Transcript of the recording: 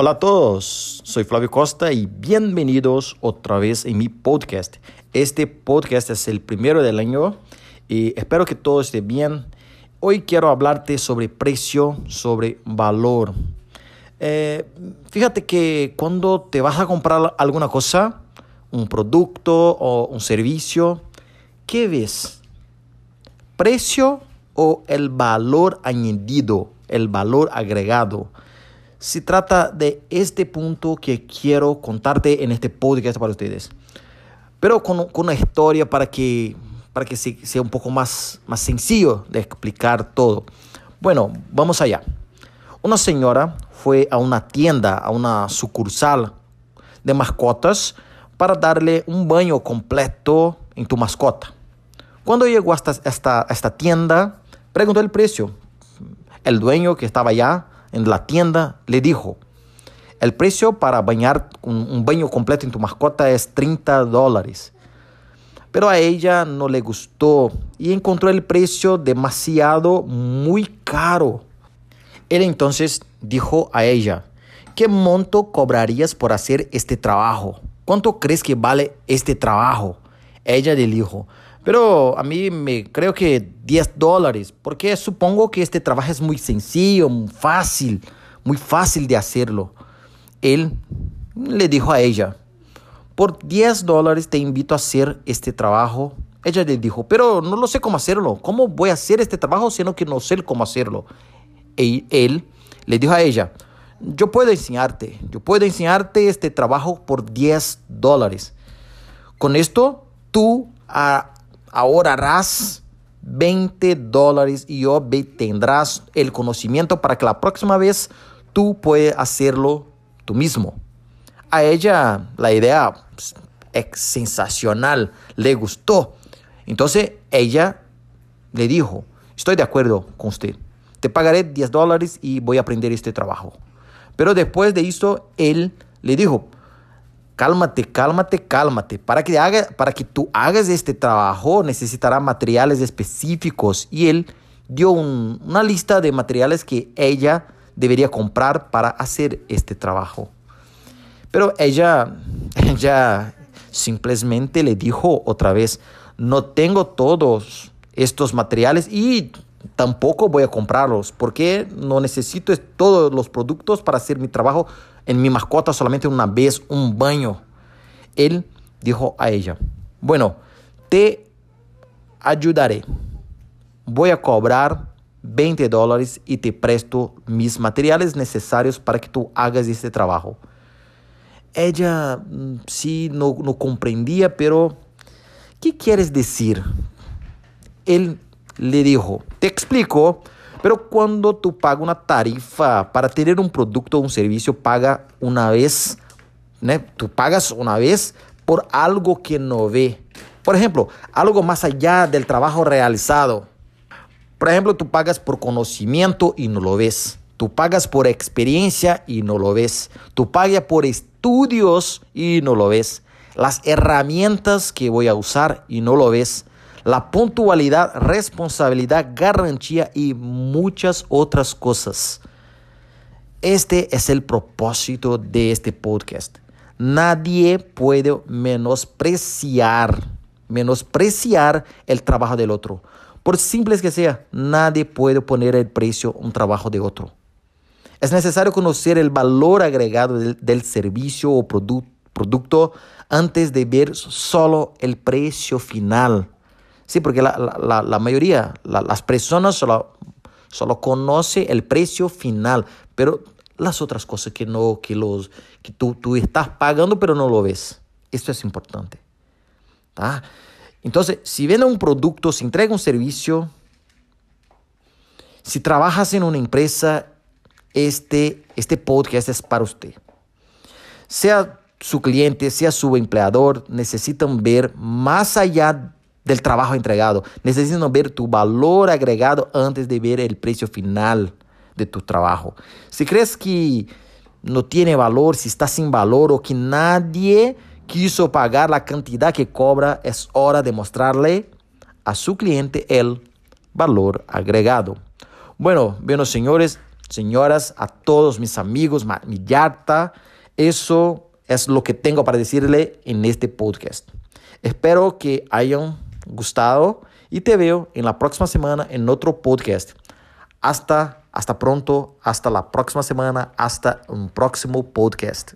Hola a todos, soy Flavio Costa y bienvenidos otra vez en mi podcast. Este podcast es el primero del año y espero que todo esté bien. Hoy quiero hablarte sobre precio, sobre valor. Eh, fíjate que cuando te vas a comprar alguna cosa, un producto o un servicio, ¿qué ves? ¿Precio o el valor añadido, el valor agregado? Se trata de este punto que quiero contarte en este podcast para ustedes. Pero con, una historia para que, para que sea un poco más, más sencillo de explicar todo. Bueno, vamos allá. Una señora fue a una tienda, a una sucursal de mascotas para darle un baño completo en tu mascota. Cuando llegó hasta esta, tienda, preguntó el precio. El dueño que estaba allá en la tienda le dijo, el precio para bañar un, baño completo en tu mascota es 30 dólares. Pero a ella no le gustó y encontró el precio demasiado muy caro. Él entonces dijo a ella, ¿qué monto cobrarías por hacer este trabajo? ¿Cuánto crees que vale este trabajo? Ella le dijo, pero a mí me creo que 10 dólares, porque supongo que este trabajo es muy sencillo, muy fácil, muy fácil de hacerlo. Él le dijo a ella, por 10 dólares te invito a hacer este trabajo. Ella le dijo, pero no lo sé cómo hacerlo. ¿Cómo voy a hacer este trabajo siendo que no sé cómo hacerlo? Y él le dijo a ella, yo puedo enseñarte, yo puedo enseñarte este trabajo por 10 dólares. Con esto, tú ahorrarás 20 dólares y obtendrás el conocimiento para que la próxima vez tú puedas hacerlo tú mismo. A ella la idea pues, es sensacional, le gustó. Entonces ella le dijo, estoy de acuerdo con usted, te pagaré 10 dólares y voy a aprender este trabajo. Pero después de esto, él le dijo, cálmate, cálmate, cálmate. Para que, haga, para que tú hagas este trabajo necesitará materiales específicos. Y él dio una lista de materiales que ella debería comprar para hacer este trabajo. Pero ella, ella simplemente le dijo otra vez, no tengo todos estos materiales y tampoco voy a comprarlos porque no necesito todos los productos para hacer mi trabajo en mi mascota solamente una vez, un baño. Él dijo a ella, bueno, te ayudaré. Voy a cobrar 20 dólares y te presto mis materiales necesarios para que tú hagas este trabajo. Ella mm, sí no, no comprendía, pero ¿qué quieres decir? Él le dijo, te explico, pero cuando tú pagas una tarifa para tener un producto o un servicio, paga una vez, ¿no? tú pagas una vez por algo que no ve. Por ejemplo, algo más allá del trabajo realizado. Por ejemplo, tú pagas por conocimiento y no lo ves. Tú pagas por experiencia y no lo ves. Tú pagas por estudios y no lo ves. Las herramientas que voy a usar y no lo ves. La puntualidad, responsabilidad, garantía y muchas otras cosas. Este es el propósito de este podcast. Nadie puede menospreciar, menospreciar el trabajo del otro. Por simple que sea, nadie puede poner el precio un trabajo de otro. Es necesario conocer el valor agregado del, servicio o producto antes de ver solo el precio final. Sí, porque la, mayoría, las personas solo, solo conocen el precio final, pero las otras cosas que, no, que, los, que tú, tú estás pagando pero no lo ves. Esto es importante. ¿tá? Entonces, si vende un producto, si entrega un servicio, si trabajas en una empresa, este, este podcast es para usted. Sea su cliente, sea su empleador, necesitan ver más allá del trabajo entregado. Necesitan ver tu valor agregado antes de ver el precio final de tu trabajo. Si crees que no tiene valor, si está sin valor o que nadie quiso pagar la cantidad que cobra, es hora de mostrarle a su cliente el valor agregado. Bueno, bueno, señores, señoras, a todos mis amigos, mi yarta, eso es lo que tengo para decirle en este podcast. Espero que hayan gustado y te veo en la próxima semana en otro podcast. Hasta, hasta pronto, hasta la próxima semana, hasta un próximo podcast.